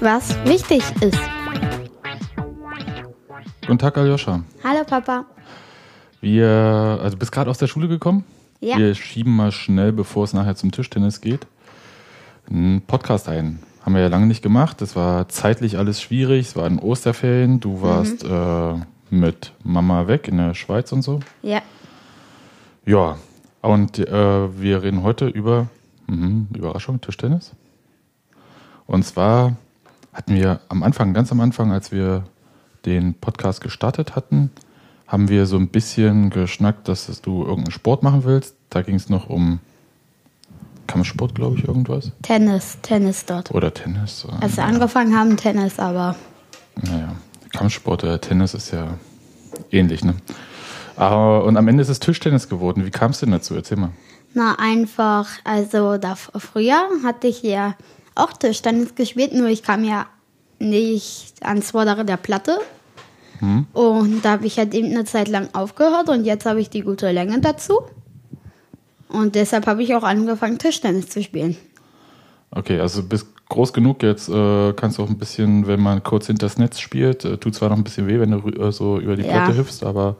was wichtig ist. Guten Tag, Aljoscha. Hallo Papa. Wir, also bist gerade aus der Schule gekommen? Ja. Wir schieben mal schnell, bevor es nachher zum Tischtennis geht, einen Podcast ein. Haben wir ja lange nicht gemacht. Es war zeitlich alles schwierig. Es war in Osterferien. Du warst äh, mit Mama weg in der Schweiz und so. Ja. Ja. Und äh, wir reden heute über mhm, Überraschung, Tischtennis. Und zwar hatten wir am Anfang, ganz am Anfang, als wir den Podcast gestartet hatten, haben wir so ein bisschen geschnackt, dass du irgendeinen Sport machen willst. Da ging es noch um Kampfsport, glaube ich, irgendwas. Tennis, Tennis dort. Oder Tennis. Als wir angefangen haben, Tennis, aber Naja, Kampfsport oder Tennis ist ja ähnlich, ne? Aber, und am Ende ist es Tischtennis geworden. Wie kam es denn dazu? Erzähl mal. na einfach, also da früher hatte ich ja auch Tischtennis gespielt, nur ich kam ja nicht ans Vordere der Platte. Und da habe ich halt eben eine Zeit lang aufgehört und jetzt habe ich die gute Länge dazu. Und deshalb habe ich auch angefangen, Tischtennis zu spielen. Okay, also du bist groß genug, jetzt äh, kannst du auch ein bisschen, wenn man kurz hinters Netz spielt, äh, tut zwar noch ein bisschen weh, wenn du äh, so über die Ja. Platte hüpfst, aber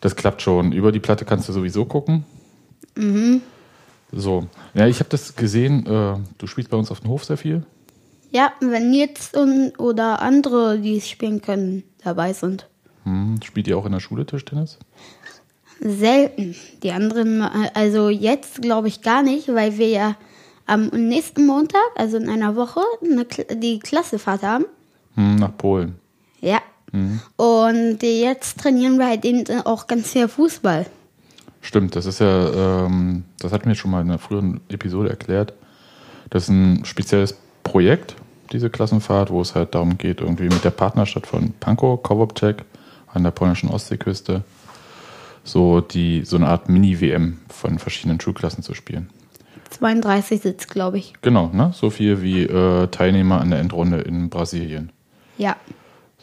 das klappt schon. Über die Platte kannst du sowieso gucken. So, ja, ich habe das gesehen, äh, du spielst bei uns auf dem Hof sehr viel. Ja, wenn jetzt und, oder andere, die es spielen können, dabei sind. Hm, spielt ihr auch in der Schule Tischtennis? Selten. Die anderen, also jetzt glaube ich gar nicht, weil wir ja am nächsten Montag, also in einer Woche, eine, Kl- die Klassefahrt haben. Hm, nach Polen. Ja. Und jetzt trainieren wir halt eben auch ganz viel Fußball. Stimmt, das ist ja, ähm, das hatten wir schon mal in einer früheren Episode erklärt. Das ist ein spezielles Projekt, diese Klassenfahrt, wo es halt darum geht, irgendwie mit der Partnerstadt von Pankow, Kowobczek, an der polnischen Ostseeküste, so die so eine Art Mini-WM von verschiedenen Schulklassen zu spielen. 32 sitzt, glaube ich. Genau, ne? So viel wie äh, Teilnehmer an der Endrunde in Brasilien. Ja.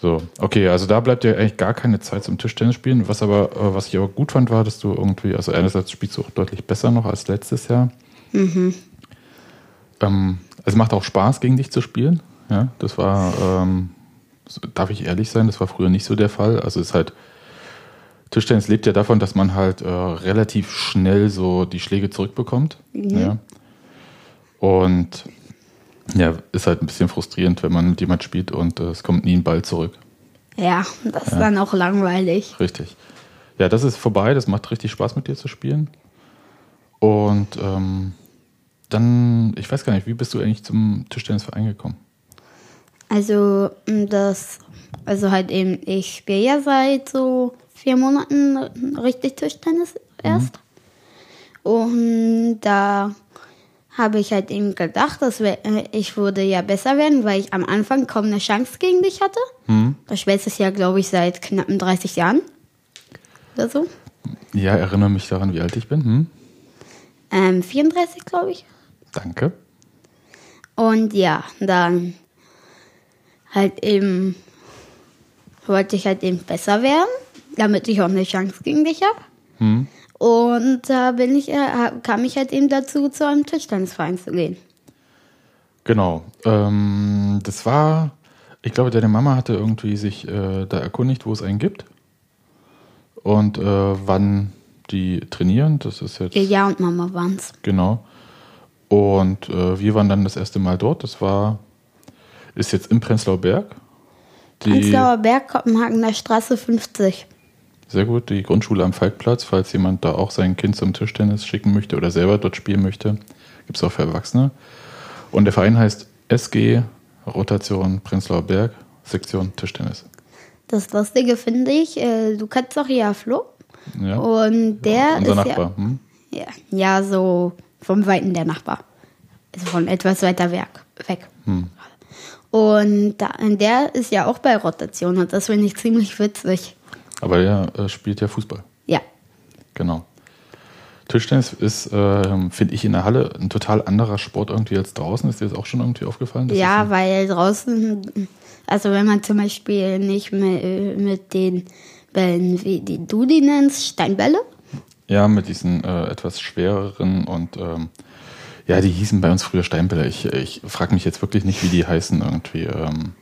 So, okay, also da bleibt ja eigentlich gar keine Zeit zum Tischtennis spielen. Was aber, äh, was ich aber gut fand, war, dass du irgendwie, also einerseits spielst du auch deutlich besser noch als letztes Jahr. Ähm, es macht auch Spaß, gegen dich zu spielen. Ja, das war, ähm, darf ich ehrlich sein, das war früher nicht so der Fall. Also es ist halt, Tischtennis lebt ja davon, dass man halt äh, relativ schnell so die Schläge zurückbekommt. Ja. Und ja, ist halt ein bisschen frustrierend, wenn man mit jemand spielt und äh, es kommt nie ein Ball zurück. Ja, das ist dann auch langweilig. Richtig. Ja, das ist vorbei. Das macht richtig Spaß mit dir zu spielen. Und ähm, dann, ich weiß gar nicht, wie bist du eigentlich zum Tischtennisverein gekommen? Also mm, das, also halt eben, ich spiele ja seit so vier Monaten richtig Tischtennis erst. Und da habe ich halt eben gedacht, dass äh, ich würde ja besser werden, weil ich am Anfang kaum eine Chance gegen dich hatte. Da spielst du es ja, glaube ich, seit knappen 30 Jahren. Oder so. Ja, erinnere mich daran, wie alt ich bin. Hm? Ähm, 34, glaube ich. Danke. Und ja, dann halt eben wollte ich halt eben besser werden, damit ich auch eine Chance gegen dich habe. Und da bin ich, äh, kam ich halt eben dazu, zu einem Tischtennisverein zu gehen. Genau. Ähm, das war, ich glaube, deine Mama hatte irgendwie sich äh, da erkundigt, wo es einen gibt. Und äh, wann die trainieren. Das ist jetzt. Ja und Mama waren's. Genau. Und äh, wir waren dann das erste Mal dort. Das war, ist jetzt im Prenzlauer Berg. Die, Prenzlauer Berg, Kopenhagener Straße 50. sehr gut, die Grundschule am Falkplatz, falls jemand da auch sein Kind zum Tischtennis schicken möchte oder selber dort spielen möchte. Gibt es auch für Erwachsene. Und der Verein heißt SG Rotation Prenzlauer Berg, Sektion Tischtennis. Das Lustige finde ich, äh, du kennst doch ja Flo. Ja. Und der Unser ist Nachbar. Hm? Ja, ja, ja, so vom Weiten der Nachbar. Also von etwas weiter weg. weg. Und da, der ist ja auch bei Rotation und das finde ich ziemlich witzig. Aber er äh, spielt ja Fußball. Ja. Genau. Tischtennis ist, ähm, finde ich, in der Halle ein total anderer Sport irgendwie als draußen. Ist dir das auch schon irgendwie aufgefallen? Ja, weil draußen, also wenn man zum Beispiel nicht mit, mit den Bällen, wie die du die nennst, Steinbälle, ein, ja, mit diesen äh, etwas schwereren und ähm, Ja, die hießen bei uns früher Steinbälle. Ich, ich frage mich jetzt wirklich nicht, wie die heißen irgendwie. Ähm,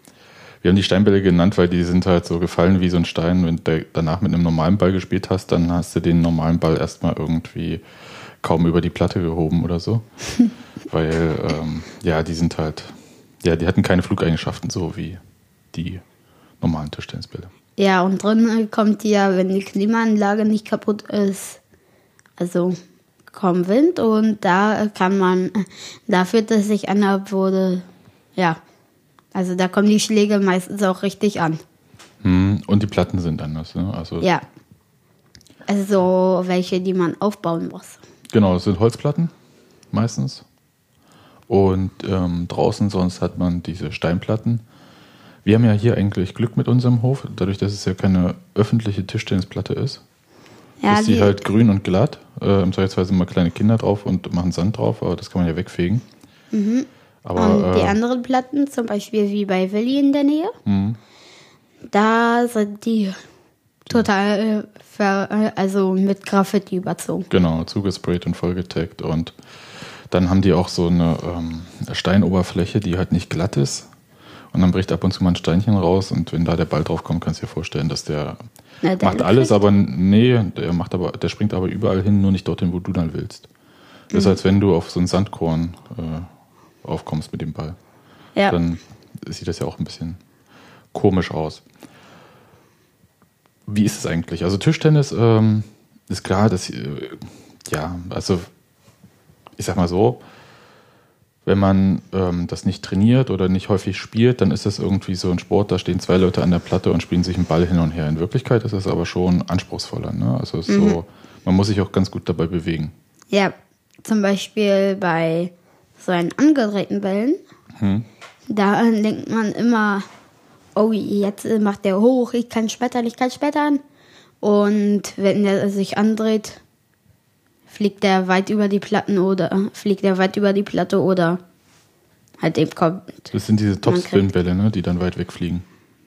wir haben die Steinbälle genannt, weil die sind halt so gefallen wie so ein Stein. Wenn du danach mit einem normalen Ball gespielt hast, dann hast du den normalen Ball erstmal irgendwie kaum über die Platte gehoben oder so. weil, ähm, ja, die sind halt, ja, die hatten keine Flugeigenschaften, so wie die normalen Tischtennisbälle. Ja, und drin kommt ja, wenn die Klimaanlage nicht kaputt ist, also kaum Wind und da kann man, da fühlt es sich an, obwohl, ja, also da kommen die Schläge meistens auch richtig an. Hm, und die Platten sind anders, ne? Also ja. Also welche, die man aufbauen muss. Genau, es sind Holzplatten meistens. Und ähm, draußen sonst hat man diese Steinplatten. Wir haben ja hier eigentlich Glück mit unserem Hof, dadurch, dass es ja keine öffentliche Tischtennisplatte ist. Ja, ist die, die halt grün und glatt. Äh, Im Zweifelsfall sind mal kleine Kinder drauf und machen Sand drauf, aber das kann man ja wegfegen. Mhm. Aber, und die äh, anderen Platten, zum Beispiel wie bei Willi in der Nähe, mhm. da sind die total äh, ver, äh, also mit Graffiti überzogen. Genau, zugesprayt und vollgetaggt und dann haben die auch so eine ähm, Steinoberfläche, die halt nicht glatt ist. Und dann bricht ab und zu mal ein Steinchen raus und wenn da der Ball drauf kommt, kannst du dir vorstellen, dass der, Na, macht alles, aber nee, der macht aber, der springt aber überall hin, nur nicht dorthin, wo du dann willst. Das mhm. ist, als wenn du auf so ein Sandkorn äh, aufkommst mit dem Ball. Ja. Dann sieht das ja auch ein bisschen komisch aus. Wie ist es eigentlich? Also Tischtennis ähm, ist klar, dass äh, ja, also ich sag mal so, wenn man ähm, das nicht trainiert oder nicht häufig spielt, dann ist das irgendwie so ein Sport, da stehen zwei Leute an der Platte und spielen sich einen Ball hin und her. In Wirklichkeit ist es aber schon anspruchsvoller. Ne? Also mhm. so, man muss sich auch ganz gut dabei bewegen. Ja, zum Beispiel bei so einen angedrehten Bällen, hm. da denkt man immer, oh, jetzt macht der hoch, ich kann spätern, ich kann spätern. Und wenn er sich andreht, fliegt er weit über die Platten oder fliegt er weit über die Platte oder halt eben kommt. Das sind diese Topspin-Bälle, ne, die dann weit wegfliegen.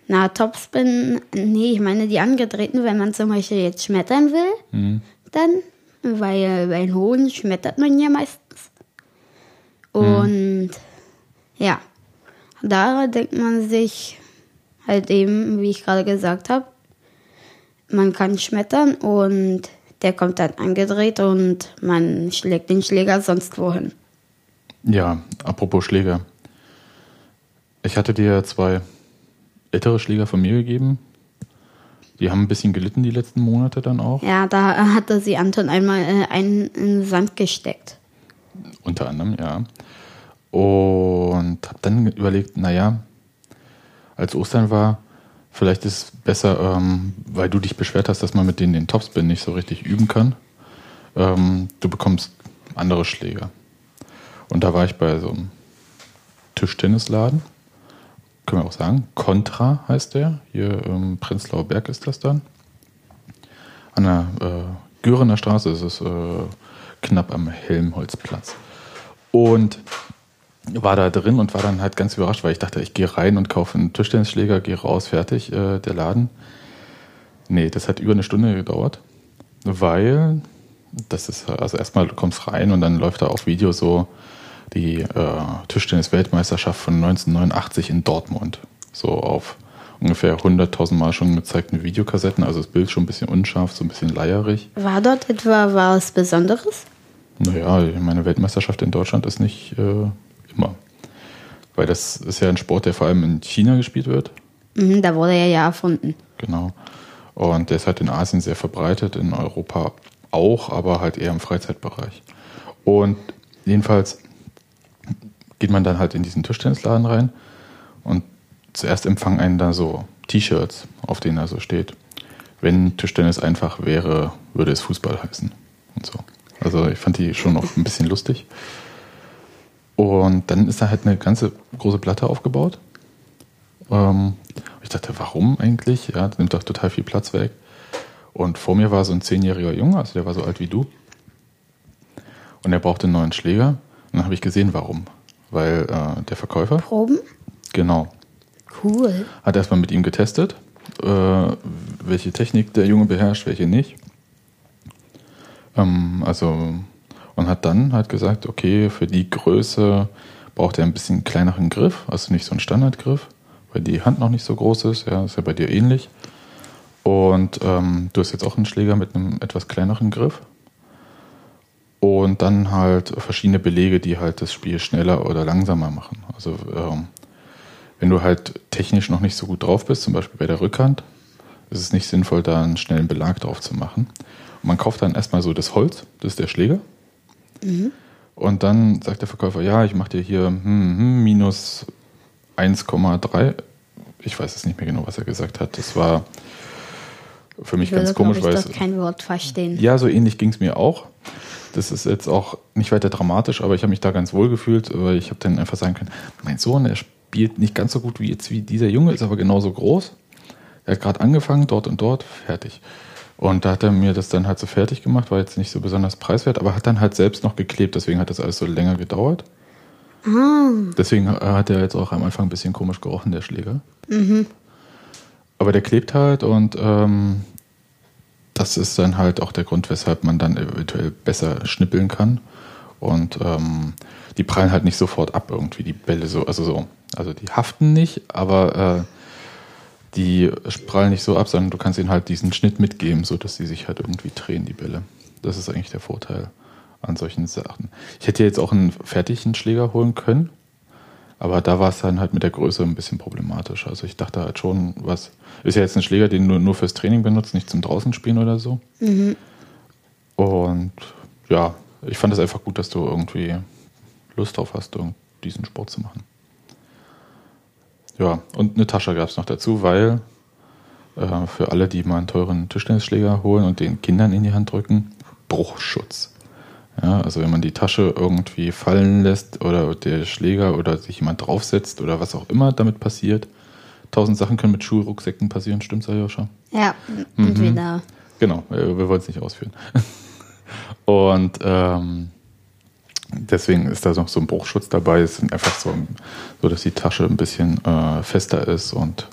Na, Topspin, nee, ich meine die angedrehten, wenn man zum Beispiel jetzt schmettern will, mhm. dann, weil bei den hohen schmettert man ja meistens. Und mhm. ja, da denkt man sich, halt eben, wie ich gerade gesagt habe, man kann schmettern und der kommt dann angedreht und man schlägt den Schläger sonst wohin. Ja, apropos Schläger. Ich hatte dir zwei ältere Schläger von mir gegeben. Die haben ein bisschen gelitten die letzten Monate dann auch. Ja, da hatte sie Anton einmal äh, einen in den Sand gesteckt. Unter anderem, ja. Und habe dann überlegt, naja, als Ostern war, vielleicht ist es besser, ähm, weil du dich beschwert hast, dass man mit denen den Topspin nicht so richtig üben kann. Ähm, du bekommst andere Schläger. Und da war ich bei so einem Tischtennisladen. Können wir auch sagen. Contra heißt der. Hier im Prenzlauer Berg ist das dann. An der äh, Görener Straße ist es äh, knapp am Helmholtzplatz. Und war da drin und war dann halt ganz überrascht, weil ich dachte, ich gehe rein und kaufe einen Tischtennisschläger, gehe raus, fertig, äh, der Laden. Nee, das hat über eine Stunde gedauert, weil das ist, also erstmal du kommst rein und dann läuft da auf Video so die äh, Tischtennis-Weltmeisterschaft von 1989 in Dortmund. So auf ungefähr 100.000 Mal schon gezeigten Videokassetten, also das Bild schon ein bisschen unscharf, so ein bisschen leierig. War dort etwa was Besonderes? Naja, meine Weltmeisterschaft in Deutschland ist nicht äh, Immer. Weil das ist ja ein Sport, der vor allem in China gespielt wird. Mhm, da wurde er ja erfunden. Genau. Und der ist halt in Asien sehr verbreitet, in Europa auch, aber halt eher im Freizeitbereich. Und jedenfalls geht man dann halt in diesen Tischtennisladen rein und zuerst empfangen einen da so T-Shirts, auf denen da so steht. Wenn Tischtennis einfach wäre, würde es Fußball heißen. Und so. Also ich fand die schon noch ein bisschen lustig. Und dann ist da halt eine ganze große Platte aufgebaut. Ähm, ich dachte, warum eigentlich? Ja, das nimmt doch total viel Platz weg. Und vor mir war so ein zehnjähriger Junge, also der war so alt wie du. Und er brauchte einen neuen Schläger. Und dann habe ich gesehen, warum. Weil äh, der Verkäufer. Proben? Genau. Cool. Hat erstmal mit ihm getestet, äh, welche Technik der Junge beherrscht, welche nicht. Ähm, also und hat dann halt gesagt, okay, für die Größe braucht er ein bisschen kleineren Griff, also nicht so einen Standardgriff, weil die Hand noch nicht so groß ist, ja, ist ja bei dir ähnlich. Und ähm, du hast jetzt auch einen Schläger mit einem etwas kleineren Griff. Und dann halt verschiedene Belege, die halt das Spiel schneller oder langsamer machen. Also ähm, wenn du halt technisch noch nicht so gut drauf bist, zum Beispiel bei der Rückhand, ist es nicht sinnvoll, da einen schnellen Belag drauf zu machen. Und man kauft dann erstmal so das Holz, das ist der Schläger. Mhm. Und dann sagt der Verkäufer, ja, ich mache dir hier hm, hm, minus 1,3. Ich weiß es nicht mehr genau, was er gesagt hat. Das war für mich Ich würde, ganz komisch, glaube weil ich, kein Wort verstehen. ja, so ähnlich ging es mir auch. Das ist jetzt auch nicht weiter dramatisch, aber ich habe mich da ganz wohl gefühlt, weil ich habe dann einfach sagen können, mein Sohn, der spielt nicht ganz so gut wie jetzt wie dieser Junge, ist aber genauso groß. Er hat gerade angefangen, dort und dort, fertig. Und da hat er mir das dann halt so fertig gemacht, war jetzt nicht so besonders preiswert, aber hat dann halt selbst noch geklebt, deswegen hat das alles so länger gedauert. Deswegen äh, hat er jetzt auch am Anfang ein bisschen komisch gerochen, der Schläger. Aber der klebt halt und ähm, das ist dann halt auch der Grund, weshalb man dann eventuell besser schnippeln kann. Und ähm, die prallen halt nicht sofort ab, irgendwie die Bälle so, also so. Also die haften nicht, aber äh, die prallen nicht so ab, sondern du kannst ihnen halt diesen Schnitt mitgeben, sodass sie sich halt irgendwie drehen, die Bälle. Das ist eigentlich der Vorteil an solchen Sachen. Ich hätte jetzt auch einen fertigen Schläger holen können, aber da war es dann halt mit der Größe ein bisschen problematisch. Also ich dachte halt schon, was. Ist ja jetzt ein Schläger, den du nur fürs Training benutzt, nicht zum draußen spielen oder so. Und ja, ich fand es einfach gut, dass du irgendwie Lust drauf hast, diesen Sport zu machen. Ja, und eine Tasche gab es noch dazu, weil äh, für alle, die mal einen teuren Tischtennisschläger holen und den Kindern in die Hand drücken, Bruchschutz. Ja, also wenn man die Tasche irgendwie fallen lässt oder der Schläger oder sich jemand draufsetzt oder was auch immer damit passiert. Tausend Sachen können mit Schulrucksäcken passieren, stimmt's, Ayosha? Ja, Mhm. entweder. Genau, äh, wir wollen es nicht ausführen. Und ähm, deswegen ist da noch so ein Bruchschutz dabei. Es sind einfach so, so dass die Tasche ein bisschen äh, fester ist und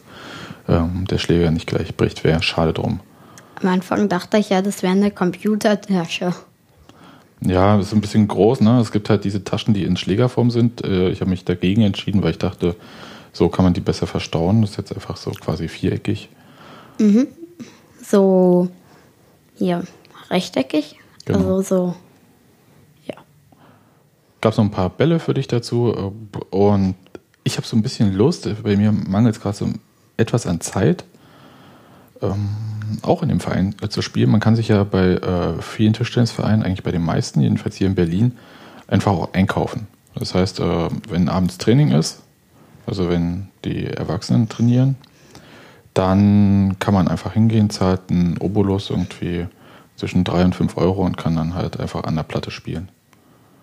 ähm, der Schläger nicht gleich bricht. Wäre schade drum. Am Anfang dachte ich ja, das wäre eine Computertasche. Ja, ist ein bisschen groß. Ne? Es gibt halt diese Taschen, die in Schlägerform sind. Äh, Ich habe mich dagegen entschieden, weil ich dachte, so kann man die besser verstauen. Das ist jetzt einfach so quasi viereckig. So, hier, rechteckig. Genau. Also so, ja. Gab es noch ein paar Bälle für dich dazu äh, und ich habe so ein bisschen Lust, bei mir mangelt es gerade so etwas an Zeit, ähm, auch in dem Verein äh, zu spielen. Man kann sich ja bei äh, vielen Tischtennisvereinen, eigentlich bei den meisten, jedenfalls hier in Berlin, einfach auch einkaufen. Das heißt, äh, wenn abends Training ist, also wenn die Erwachsenen trainieren, dann kann man einfach hingehen, zahlt einen Obolus irgendwie zwischen drei und fünf Euro und kann dann halt einfach an der Platte spielen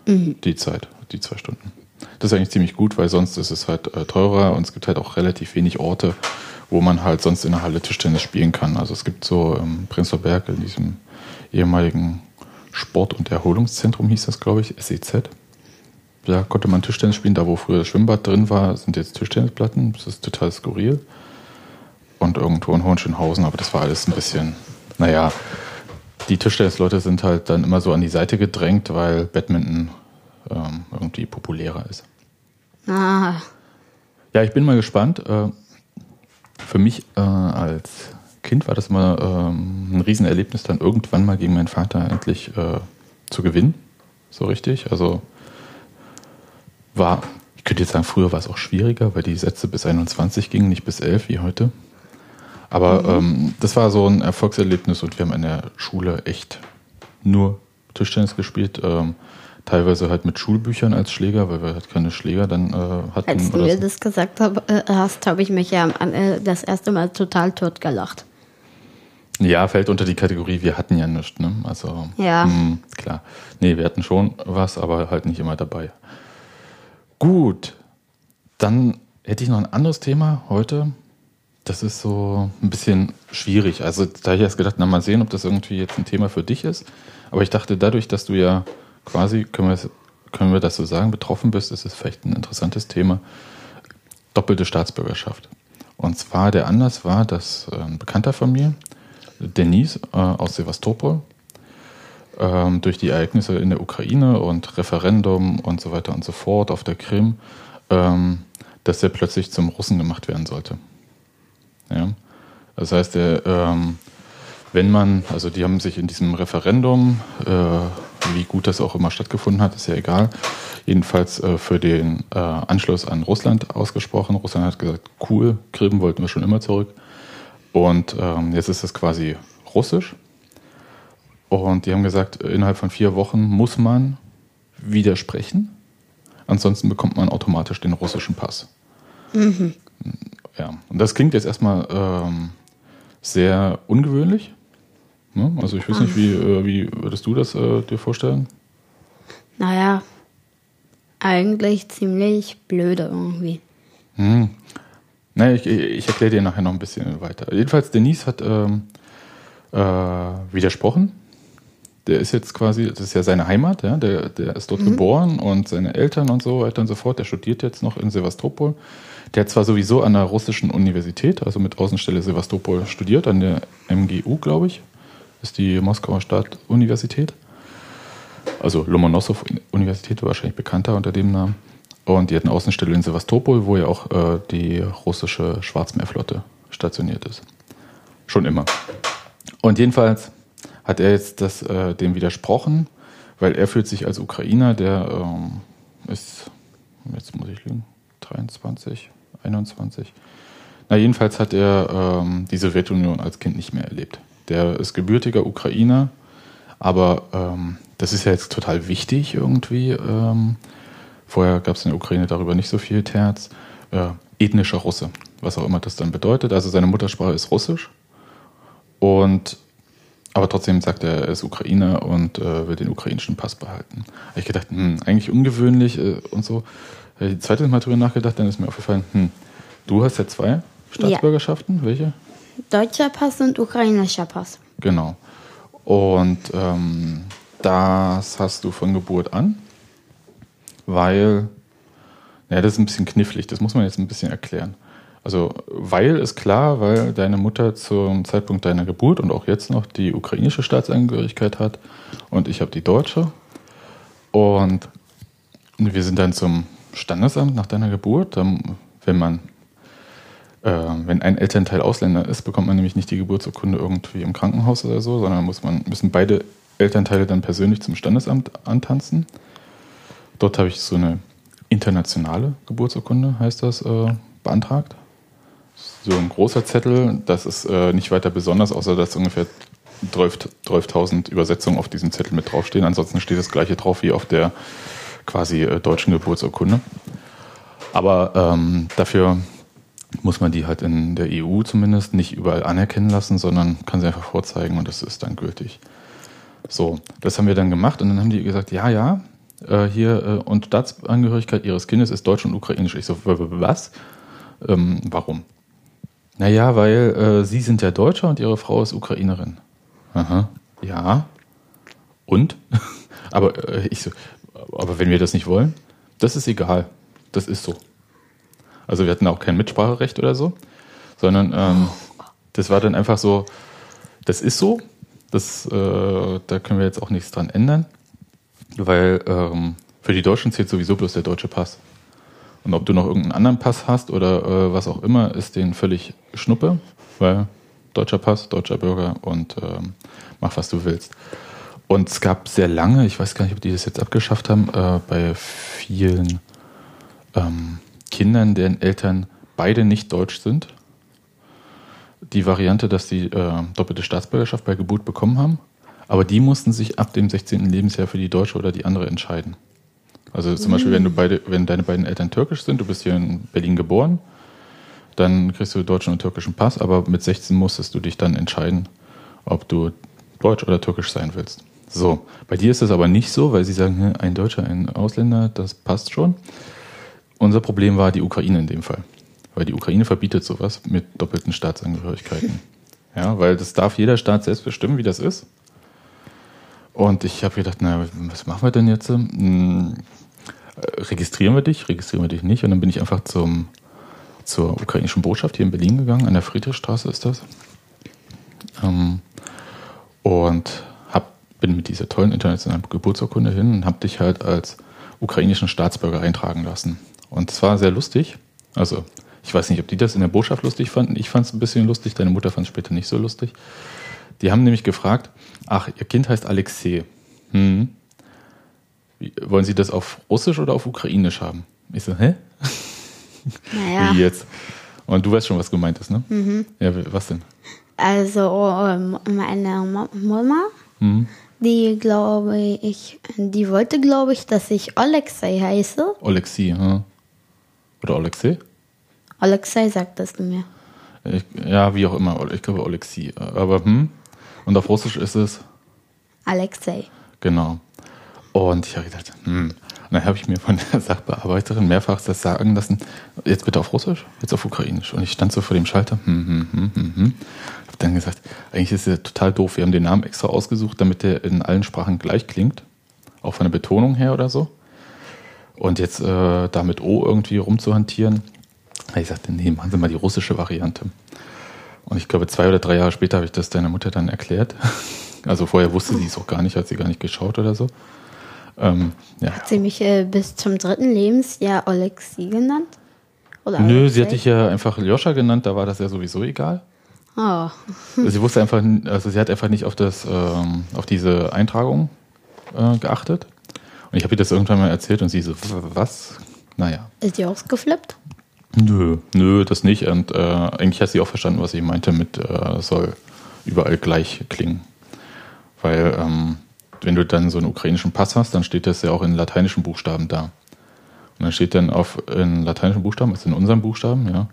die Zeit, die zwei Stunden. Das ist eigentlich ziemlich gut, weil sonst ist es halt äh, teurer und es gibt halt auch relativ wenig Orte, wo man halt sonst in der Halle Tischtennis spielen kann. Also es gibt so im Prenzlauer Berg in diesem ehemaligen Sport- und Erholungszentrum hieß das, glaube ich, SEZ. Da konnte man Tischtennis spielen. Da, wo früher das Schwimmbad drin war, sind jetzt Tischtennisplatten. Das ist total skurril. Und irgendwo in Hohenschönhausen, aber das war alles ein bisschen, naja, die Tischtennisleute sind halt dann immer so an die Seite gedrängt, weil Badminton ähm, irgendwie populärer ist. Ah, Ja, ich bin mal gespannt. Äh, für mich äh, als Kind war das mal ähm, ein Riesenerlebnis, dann irgendwann mal gegen meinen Vater endlich äh, zu gewinnen. So richtig. Also war, ich könnte jetzt sagen, früher war es auch schwieriger, weil die Sätze bis 21 gingen, nicht bis 11 wie heute. Aber ähm, das war so ein Erfolgserlebnis und wir haben in der Schule echt nur Tischtennis gespielt. Ähm, teilweise halt mit Schulbüchern als Schläger, weil wir halt keine Schläger dann äh, hatten. als du mir so. das gesagt hab, äh, hast, habe ich mich ja äh, das erste Mal total tot gelacht. Ja, fällt unter die Kategorie, wir hatten ja nichts, ne? Also, Ja. mh, klar. Nee, wir hatten schon was, aber halt nicht immer dabei. Gut, dann hätte ich noch ein anderes Thema heute. Das ist so ein bisschen schwierig. Also, da habe ich erst gedacht, na, mal sehen, ob das irgendwie jetzt ein Thema für dich ist. Aber ich dachte, dadurch, dass du ja quasi, können wir, können wir das so sagen, betroffen bist, ist es vielleicht ein interessantes Thema. Doppelte Staatsbürgerschaft. Und zwar der Anlass war, dass äh, ein Bekannter von mir, Denise äh, aus Sevastopol, ähm, durch die Ereignisse in der Ukraine und Referendum und so weiter und so fort auf der Krim, ähm, dass er plötzlich zum Russen gemacht werden sollte. Ja? Das heißt, er, ähm, wenn man, also die haben sich in diesem Referendum, äh, wie gut das auch immer stattgefunden hat, ist ja egal, jedenfalls äh, für den äh, Anschluss an Russland ausgesprochen. Russland hat gesagt, cool, Krim wollten wir schon immer zurück. Und ähm, jetzt ist es quasi russisch. Und die haben gesagt, innerhalb von vier Wochen muss man widersprechen. Ansonsten bekommt man automatisch den russischen Pass. Mhm. Ja, und das klingt jetzt erstmal ähm, sehr ungewöhnlich. Ne? Also ich weiß nicht, wie, äh, wie würdest du das äh, dir vorstellen? Naja, eigentlich ziemlich blöde irgendwie. Hm. Naja, ich, ich erkläre dir nachher noch ein bisschen weiter. Jedenfalls, Denise hat ähm, äh, widersprochen der ist jetzt quasi, das ist ja seine Heimat, ja, der, der ist dort mhm. geboren und seine Eltern und so weiter und so fort. Der studiert jetzt noch in Sevastopol. Der hat zwar sowieso an der russischen Universität, also mit Außenstelle Sevastopol studiert, an der MGU, glaube ich, ist die Moskauer Stadtuniversität. Also Lomonossow-Universität, wahrscheinlich bekannter unter dem Namen. Und die hat eine Außenstelle in Sevastopol, wo ja auch äh, die russische Schwarzmeerflotte stationiert ist. Schon immer. Und jedenfalls hat er jetzt das, äh, dem widersprochen, weil er fühlt sich als Ukrainer, der ähm, ist, jetzt muss ich lügen, 23, 21. Na, jedenfalls hat er ähm, die Sowjetunion als Kind nicht mehr erlebt. Der ist gebürtiger Ukrainer, aber ähm, das ist ja jetzt total wichtig irgendwie. Ähm, vorher gab es in der Ukraine darüber nicht so viel Terz. Äh, ethnischer Russe, was auch immer das dann bedeutet. Also seine Muttersprache ist Russisch. Und aber trotzdem sagt er, er ist Ukrainer und äh, will den ukrainischen Pass behalten. Habe ich gedacht, hm, eigentlich ungewöhnlich äh, und so. Äh, die zweite Mal drüber nachgedacht, dann ist mir aufgefallen, hm, du hast ja zwei Staatsbürgerschaften. Ja. Welche? Deutscher Pass und ukrainischer Pass. Genau. Und ähm, das hast du von Geburt an, weil, naja, das ist ein bisschen knifflig, das muss man jetzt ein bisschen erklären. Also, weil ist klar, weil deine Mutter zum Zeitpunkt deiner Geburt und auch jetzt noch die ukrainische Staatsangehörigkeit hat und ich habe die deutsche. Und wir sind dann zum Standesamt nach deiner Geburt. wenn man, äh, wenn ein Elternteil Ausländer ist, bekommt man nämlich nicht die Geburtsurkunde irgendwie im Krankenhaus oder so, sondern muss man, müssen beide Elternteile dann persönlich zum Standesamt antanzen. Dort habe ich so eine internationale Geburtsurkunde, heißt das, äh, beantragt so ein großer Zettel, das ist äh, nicht weiter besonders, außer dass ungefähr 12.000 Übersetzungen auf diesem Zettel mit draufstehen. Ansonsten steht das gleiche drauf wie auf der quasi äh, deutschen Geburtsurkunde. Aber ähm, dafür muss man die halt in der EU zumindest nicht überall anerkennen lassen, sondern kann sie einfach vorzeigen und das ist dann gültig. So, das haben wir dann gemacht und dann haben die gesagt, ja, ja, äh, hier äh, und Staatsangehörigkeit ihres Kindes ist deutsch und ukrainisch. Ich so, was? Ähm, warum? Naja, weil äh, Sie sind ja Deutscher und Ihre Frau ist Ukrainerin. Aha. Ja. Und? aber äh, ich so, aber wenn wir das nicht wollen, das ist egal. Das ist so. Also wir hatten auch kein Mitspracherecht oder so, sondern ähm, das war dann einfach so, das ist so. Das, äh, da können wir jetzt auch nichts dran ändern, weil ähm, für die Deutschen zählt sowieso bloß der deutsche Pass. Und ob du noch irgendeinen anderen Pass hast oder äh, was auch immer, ist denen völlig Schnuppe, weil deutscher Pass, deutscher Bürger und ähm, mach, was du willst. Und es gab sehr lange, ich weiß gar nicht, ob die das jetzt abgeschafft haben, äh, bei vielen ähm, Kindern, deren Eltern beide nicht deutsch sind, die Variante, dass sie äh, doppelte Staatsbürgerschaft bei Geburt bekommen haben. Aber die mussten sich ab dem 16. Lebensjahr für die deutsche oder die andere entscheiden. Also zum Beispiel, wenn du beide, wenn deine beiden Eltern türkisch sind, du bist hier in Berlin geboren, dann kriegst du deutschen und türkischen Pass, aber mit 16 musstest du dich dann entscheiden, ob du deutsch oder türkisch sein willst. So, bei dir ist das aber nicht so, weil sie sagen, ein Deutscher, ein Ausländer, das passt schon. Unser Problem war die Ukraine in dem Fall, weil die Ukraine verbietet sowas mit doppelten Staatsangehörigkeiten. Ja, weil das darf jeder Staat selbst bestimmen, wie das ist. Und ich habe gedacht, na, was machen wir denn jetzt? Hm, registrieren wir dich, registrieren wir dich nicht. Und dann bin ich einfach zum, zur ukrainischen Botschaft hier in Berlin gegangen, an der Friedrichstraße ist das. Ähm, mit dieser tollen internationalen Geburtsurkunde hin und habe dich halt als ukrainischen Staatsbürger eintragen lassen. Und es war sehr lustig. Also, ich weiß nicht, ob die das in der Botschaft lustig fanden. Ich fand es ein bisschen lustig. Deine Mutter fand es später nicht so lustig. Die haben nämlich gefragt, ach, ihr Kind heißt Alexei. Hm. Wollen Sie das auf Russisch oder auf Ukrainisch haben? Ich so, hä? Naja. Wie jetzt? Und du weißt schon, was gemeint ist, ne? Mhm. Ja, was denn? Also ähm, meine Ma- Mama, die glaube ich, die wollte glaube ich, dass ich Alexei heiße. Alexei, hm? Oder Alexei? Alexei sagtest du mir. Ich, ja, wie auch immer. Ich glaube Alexei. Aber hm? Und auf Russisch ist es Alexei. Genau. Und ich habe gedacht, hm. Und dann habe ich mir von der Sachbearbeiterin mehrfach das sagen lassen, jetzt bitte auf Russisch, jetzt auf Ukrainisch. Und ich stand so vor dem Schalter, hm, hm, hm, hm, hm. Habe dann gesagt, eigentlich ist es total doof. Wir haben den Namen extra ausgesucht, damit der in allen Sprachen gleich klingt. Auch von der Betonung her oder so. Und jetzt äh, da mit O irgendwie rumzuhantieren. Ich sagte, nee, machen Sie mal die russische Variante. Und ich glaube, zwei oder drei Jahre später habe ich das deiner Mutter dann erklärt. Also vorher wusste sie es auch gar nicht, hat sie gar nicht geschaut oder so. Ähm, ja. Hat sie mich äh, bis zum dritten Lebensjahr Alexei genannt? Oder Nö, sie Alexei? hat dich ja einfach Joscha genannt, da war das ja sowieso egal. Oh, Sie wusste einfach, also sie hat einfach nicht auf das, ähm, auf diese Eintragung äh, geachtet. Und ich habe ihr das irgendwann mal erzählt und sie so, was? Naja. ist die ausgeflippt? Nö, nö, das nicht. Und äh, eigentlich hat sie auch verstanden, was ich meinte mit äh, soll überall gleich klingen. Weil ähm, wenn du dann so einen ukrainischen Pass hast, dann steht das ja auch in lateinischen Buchstaben da. Und dann steht dann auf in lateinischen Buchstaben, also in unseren Buchstaben, ja,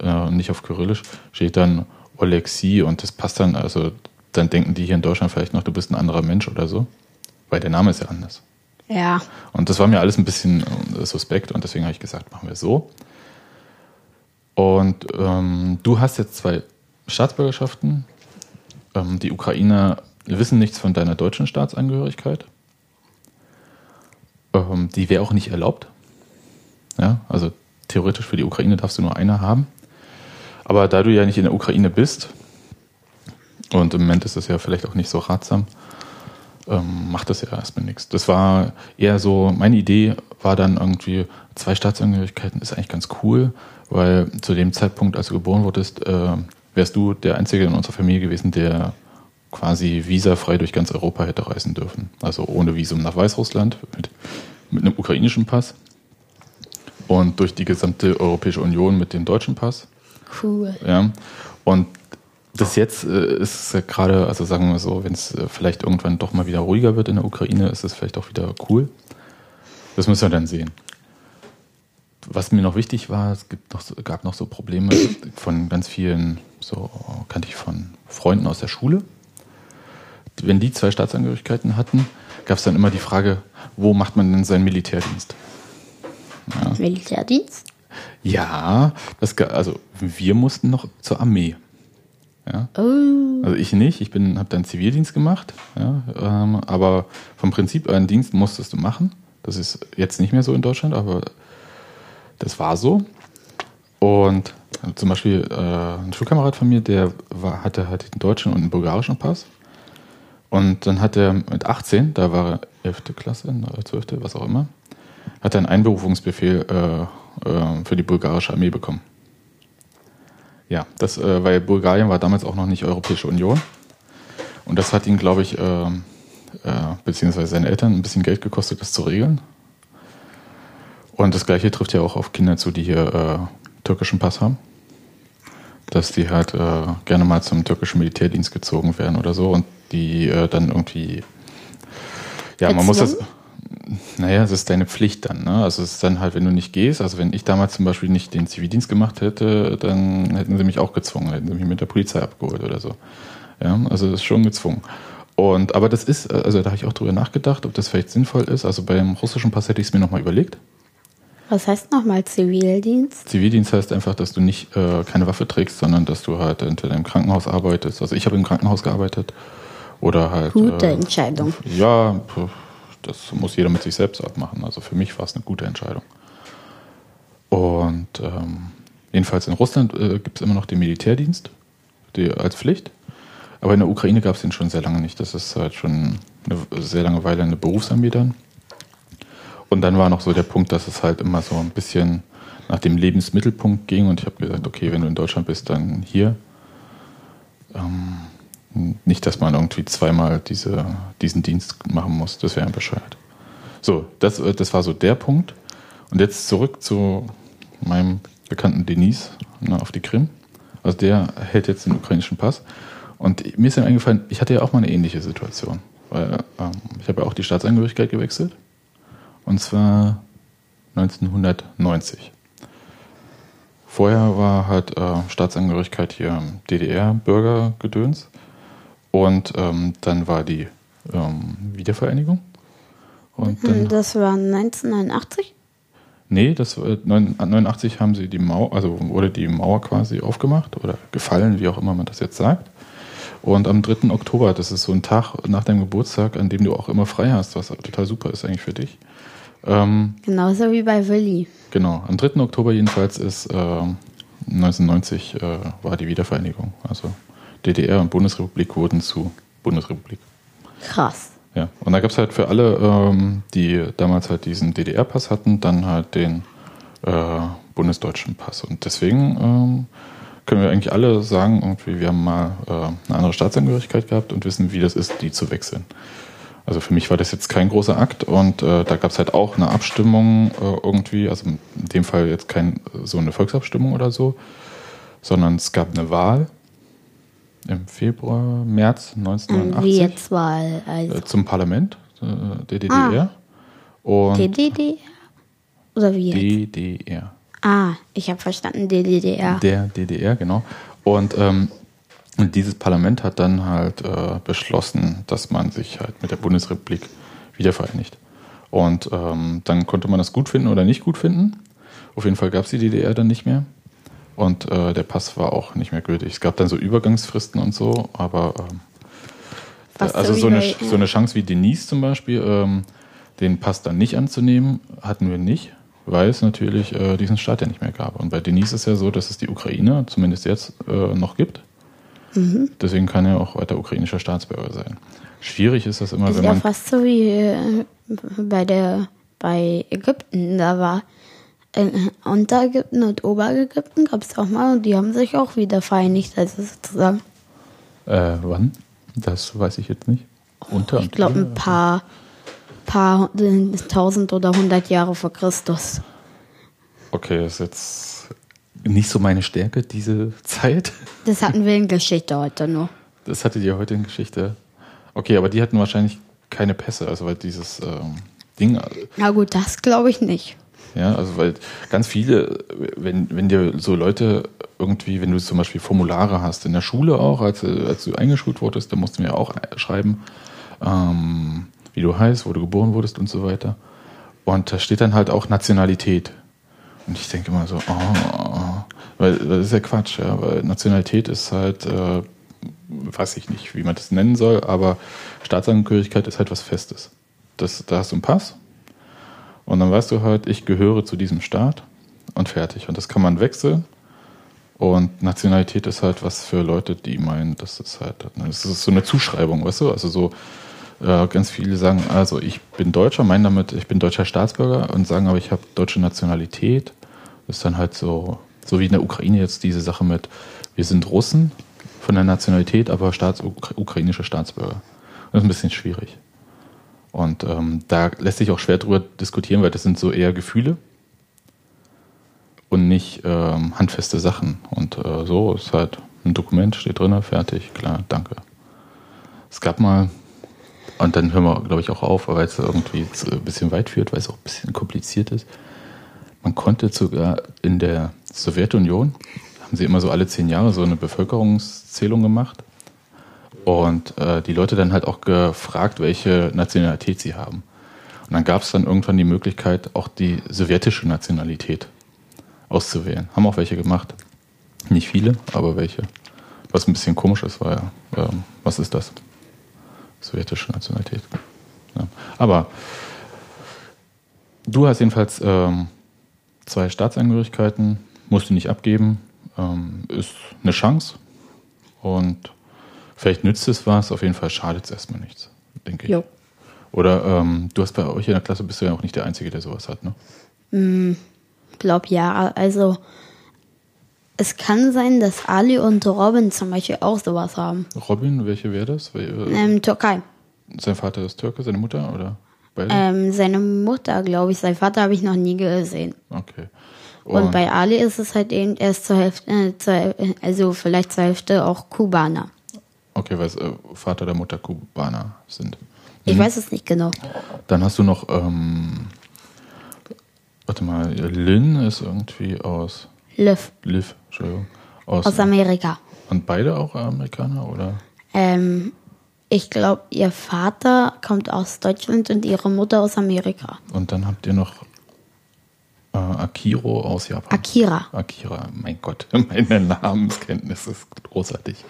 äh, nicht auf Kyrillisch, steht dann Olexi und das passt dann, also dann denken die hier in Deutschland vielleicht noch, du bist ein anderer Mensch oder so. Weil der Name ist ja anders. Ja. Und das war mir alles ein bisschen äh, suspekt und deswegen habe ich gesagt, machen wir so. Und ähm, du hast jetzt zwei Staatsbürgerschaften. Ähm, die Ukrainer wissen nichts von deiner deutschen Staatsangehörigkeit. Ähm, die wäre auch nicht erlaubt. Ja, also theoretisch für die Ukraine darfst du nur eine haben. Aber da du ja nicht in der Ukraine bist, und im Moment ist das ja vielleicht auch nicht so ratsam, ähm, macht das ja erstmal nichts. Das war eher so, meine Idee war dann irgendwie, zwei Staatsangehörigkeiten ist eigentlich ganz cool, weil zu dem Zeitpunkt, als du geboren wurdest, äh, wärst du der Einzige in unserer Familie gewesen, der quasi visafrei durch ganz Europa hätte reisen dürfen. Also ohne Visum nach Weißrussland, mit, mit einem ukrainischen Pass und durch die gesamte Europäische Union mit dem deutschen Pass. Cool. Ja. Und bis jetzt äh, ist es ja gerade, also sagen wir so, wenn es äh, vielleicht irgendwann doch mal wieder ruhiger wird in der Ukraine, ist es vielleicht auch wieder cool. Das müssen wir dann sehen. Was mir noch wichtig war, es gibt noch, so- gab noch so Probleme von ganz vielen, so kannte ich von Freunden aus der Schule. Wenn die zwei Staatsangehörigkeiten hatten, gab es dann immer die Frage, wo macht man denn seinen Militärdienst? Militärdienst? Ja, das, also wir mussten noch zur Armee. Ja, Oh. also ich nicht, ich bin, habe dann Zivildienst gemacht, ja, ähm, aber vom Prinzip einen Dienst musstest du machen. Das ist jetzt nicht mehr so in Deutschland, aber das war so. Und äh, zum Beispiel äh, ein Schulkamerad von mir, der war, hatte halt den deutschen und einen bulgarischen Pass. Und dann hat er mit 18, da war er 11. Klasse, oder 12., was auch immer, hat er einen Einberufungsbefehl äh, äh, für die bulgarische Armee bekommen. Ja, das, äh, weil Bulgarien war damals auch noch nicht Europäische Union. Und das hat ihn, glaube ich, äh, äh, beziehungsweise seine Eltern ein bisschen Geld gekostet, das zu regeln. Und das gleiche trifft ja auch auf Kinder zu, die hier äh, türkischen Pass haben. Dass die halt gerne mal zum türkischen Militärdienst gezogen werden oder so und die dann irgendwie. Ja, man muss das. Naja, es ist deine Pflicht dann. Ne? Also es ist dann halt, wenn du nicht gehst, also wenn ich damals zum Beispiel nicht den Zivildienst gemacht hätte, dann hätten sie mich auch gezwungen, hätten sie mich mit der Polizei abgeholt oder so. Ja, also das ist schon gezwungen. Und aber das ist, also da habe ich auch drüber nachgedacht, ob das vielleicht sinnvoll ist. Also beim russischen Pass hätte ich es mir nochmal überlegt. Was heißt nochmal Zivildienst? Zivildienst heißt einfach, dass du nicht äh, keine Waffe trägst, sondern dass du halt entweder im Krankenhaus arbeitest. Also ich habe im Krankenhaus gearbeitet oder halt. Gute äh, Entscheidung. Ja, das muss jeder mit sich selbst abmachen. Also für mich war es eine gute Entscheidung. Und ähm, jedenfalls in Russland äh, gibt es immer noch den Militärdienst die, als Pflicht. Aber in der Ukraine gab es den schon sehr lange nicht. Das ist halt schon eine sehr lange Weile eine Berufsarmee dann. Und dann war noch so der Punkt, dass es halt immer so ein bisschen nach dem Lebensmittelpunkt ging. Und ich habe gesagt, okay, wenn du in Deutschland bist, dann hier. Ähm, nicht, dass man irgendwie zweimal diese, diesen Dienst machen muss. Das wäre ein Bescheid. So, das, das war so der Punkt. Und jetzt zurück zu meinem bekannten Denise ne, auf die Krim. Also der hält jetzt den ukrainischen Pass. Und mir ist dann eingefallen, ich hatte ja auch mal eine ähnliche Situation. Weil ähm, ich habe ja auch die Staatsangehörigkeit gewechselt. Und zwar 1990. Vorher war halt äh, Staatsangehörigkeit hier DDR-Bürgergedöns. Und ähm, dann war die ähm, Wiedervereinigung. Und dann, das war 1989? Nee, das 89 haben sie die Mauer, also wurde die Mauer quasi aufgemacht oder gefallen, wie auch immer man das jetzt sagt. Und am 3. Oktober, das ist so ein Tag nach deinem Geburtstag, an dem du auch immer frei hast, was total super ist eigentlich für dich. Ähm, Genauso wie bei Willi. Genau, am 3. Oktober jedenfalls ist äh, 1990 äh, war die Wiedervereinigung. Also DDR und Bundesrepublik wurden zu Bundesrepublik. Krass. Ja, und da gab es halt für alle, ähm, die damals halt diesen DDR-Pass hatten, dann halt den äh, bundesdeutschen Pass. Und deswegen ähm, können wir eigentlich alle sagen, irgendwie, wir haben mal äh, eine andere Staatsangehörigkeit gehabt und wissen, wie das ist, die zu wechseln. Also für mich war das jetzt kein großer Akt und äh, da gab es halt auch eine Abstimmung äh, irgendwie, also in dem Fall jetzt kein so eine Volksabstimmung oder so, sondern es gab eine Wahl im Februar, März 1980. Wie jetzt Wahl? Also. Äh, zum Parlament äh, der DDR. Ah. Und DDR? Oder wie jetzt? DDR. Ah, ich habe verstanden, DDR. Der DDR, genau. Und ähm, dieses Parlament hat dann halt äh, beschlossen, dass man sich halt mit der Bundesrepublik wiedervereinigt. Und ähm, dann konnte man das gut finden oder nicht gut finden. Auf jeden Fall gab es die DDR dann nicht mehr. Und äh, der Pass war auch nicht mehr gültig. Es gab dann so Übergangsfristen und so, aber ähm, also so eine, so eine Chance wie Denise zum Beispiel, ähm, den Pass dann nicht anzunehmen, hatten wir nicht, weil es natürlich äh, diesen Staat ja nicht mehr gab. Und bei Denise ist ja so, dass es die Ukraine zumindest jetzt äh, noch gibt. Mhm. Deswegen kann er auch weiter ukrainischer Staatsbürger sein. Schwierig ist das immer, ist wenn man. Ja, fast so wie äh, bei der bei Ägypten. Da war in äh, Unterägypten und Oberägypten gab es auch mal und die haben sich auch wieder vereinigt, also sozusagen. Äh, wann? Das weiß ich jetzt nicht. Unter ich glaube ein paar, paar tausend oder hundert Jahre vor Christus. Okay, das ist jetzt nicht so meine Stärke, diese Zeit. Das hatten wir in Geschichte heute nur. Das hattet ihr heute in Geschichte. Okay, aber die hatten wahrscheinlich keine Pässe, also weil dieses ähm, Ding. Na gut, das glaube ich nicht. Ja, also weil ganz viele, wenn, wenn dir so Leute irgendwie, wenn du zum Beispiel Formulare hast, in der Schule auch, als, als du eingeschult wurdest, da musst du mir auch schreiben, ähm, wie du heißt, wo du geboren wurdest und so weiter. Und da steht dann halt auch Nationalität. Und ich denke immer so, oh, weil das ist ja Quatsch, ja, weil Nationalität ist halt, äh, weiß ich nicht, wie man das nennen soll, aber Staatsangehörigkeit ist halt was Festes. Das, da hast du einen Pass und dann weißt du halt, ich gehöre zu diesem Staat und fertig. Und das kann man wechseln. Und Nationalität ist halt was für Leute, die meinen, das ist halt, das ist so eine Zuschreibung, weißt du? Also so, äh, ganz viele sagen, also ich bin Deutscher, meinen damit, ich bin deutscher Staatsbürger und sagen aber, ich habe deutsche Nationalität. Das ist dann halt so, so wie in der Ukraine jetzt diese Sache mit, wir sind Russen von der Nationalität, aber Staats ukrainische Staatsbürger. Das ist ein bisschen schwierig. Und ähm, da lässt sich auch schwer drüber diskutieren, weil das sind so eher Gefühle und nicht ähm, handfeste Sachen. Und äh, so ist halt ein Dokument, steht drin, fertig, klar, danke. Es gab mal, und dann hören wir, glaube ich, auch auf, weil es irgendwie ein bisschen weit führt, weil es auch ein bisschen kompliziert ist. Man konnte sogar in der Sowjetunion, haben sie immer so alle zehn Jahre so eine Bevölkerungszählung gemacht. Und äh, die Leute dann halt auch gefragt, welche Nationalität sie haben. Und dann gab es dann irgendwann die Möglichkeit, auch die sowjetische Nationalität auszuwählen. Haben auch welche gemacht. Nicht viele, aber welche. Was ein bisschen komisch ist, war ja, ähm, was ist das? Sowjetische Nationalität. Ja. Aber du hast jedenfalls ähm, zwei Staatsangehörigkeiten, musst du nicht abgeben, ähm, ist eine Chance. Und Vielleicht nützt es was, auf jeden Fall schadet es erstmal nichts, denke ich. Jo. Oder ähm, du hast bei euch in der Klasse bist du ja auch nicht der Einzige, der sowas hat, ne? Mm, glaub ja. Also es kann sein, dass Ali und Robin zum Beispiel auch sowas haben. Robin, welche wäre das? Äh, Ähm, Türkei. Sein Vater ist Türke, seine Mutter oder? Ähm, seine Mutter, glaube ich, sein Vater habe ich noch nie gesehen. Okay. Und bei Ali ist es halt eben erst zur Hälfte, äh, zur, also vielleicht zur Hälfte auch Kubaner. Okay, weil es äh, Vater der Mutter Kubaner sind. Ich weiß es nicht genau. Dann hast du noch, ähm, warte mal, Lynn ist irgendwie aus Liv Liv, Entschuldigung, aus, aus Amerika. und beide auch Amerikaner oder? Ähm, ich glaube, ihr Vater kommt aus Deutschland und ihre Mutter aus Amerika. Und dann habt ihr noch äh, Akiro aus Japan. Akira. Akira, mein Gott, meine Namenskenntnis ist großartig.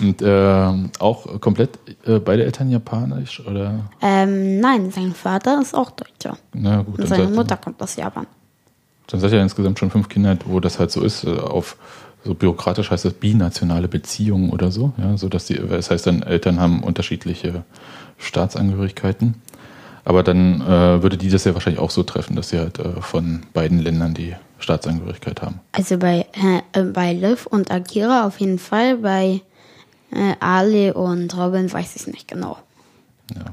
Und ähm, auch komplett äh, beide Eltern japanisch oder? Ähm, nein, sein Vater ist auch Deutscher. Na gut, Und seine Mutter kommt aus Japan. dann seid ihr insgesamt schon fünf Kinder, wo das halt so ist. äh, Auf so bürokratisch heißt das binationale Beziehungen oder so, ja, so dass die, das heißt dann Eltern haben unterschiedliche Staatsangehörigkeiten. Aber dann äh, würde die das ja wahrscheinlich auch so treffen, dass sie halt äh, von beiden Ländern die Staatsangehörigkeit haben. Also bei, äh, äh, bei Liv und Akira auf jeden Fall. Bei äh, Ali und Robin weiß ich nicht genau. Ja.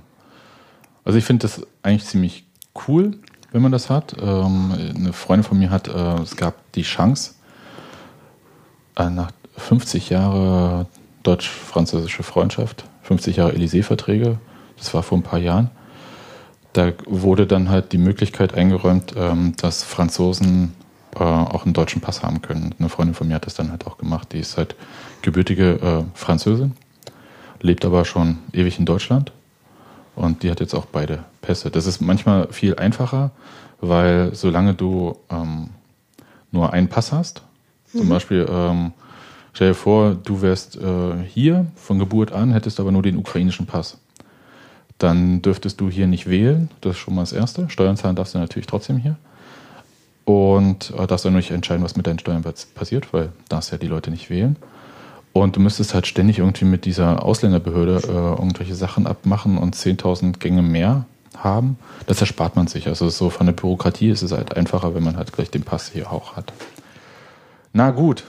Also ich finde das eigentlich ziemlich cool, wenn man das hat. Ähm, eine Freundin von mir hat, äh, es gab die Chance, äh, nach 50 Jahre deutsch-französische Freundschaft, 50 Jahre Élysée-Verträge, das war vor ein paar Jahren, da wurde dann halt die Möglichkeit eingeräumt, ähm, dass Franzosen äh, auch einen deutschen Pass haben können. Eine Freundin von mir hat das dann halt auch gemacht. Die ist halt gebürtige äh, Französin, lebt aber schon ewig in Deutschland und die hat jetzt auch beide Pässe. Das ist manchmal viel einfacher, weil solange du ähm, nur einen Pass hast, zum Beispiel, ähm, stell dir vor, du wärst äh, hier von Geburt an, hättest aber nur den ukrainischen Pass. Dann dürftest du hier nicht wählen, das ist schon mal das Erste. Steuern zahlen darfst du natürlich trotzdem hier. Und äh, darfst dann nicht entscheiden, was mit deinen Steuern pass- passiert, weil darfst ja die Leute nicht wählen. Und du müsstest halt ständig irgendwie mit dieser Ausländerbehörde äh, irgendwelche Sachen abmachen und 10.000 Gänge mehr haben. Das erspart man sich. Also so von der Bürokratie ist es halt einfacher, wenn man halt gleich den Pass hier auch hat. Na gut,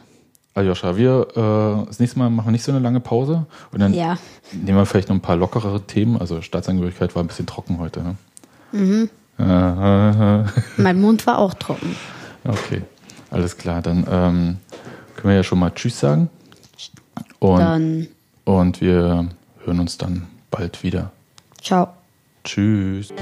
Aljoscha, wir äh, das nächste Mal machen wir nicht so eine lange Pause und dann Ja. nehmen wir vielleicht noch ein paar lockerere Themen. Also Staatsangehörigkeit war ein bisschen trocken heute. Ne? Mhm. Mein Mund war auch trocken. okay, alles klar. Dann ähm, können wir ja schon mal Tschüss sagen. Und, Dann und wir hören uns dann bald wieder. ciao. Tschüss.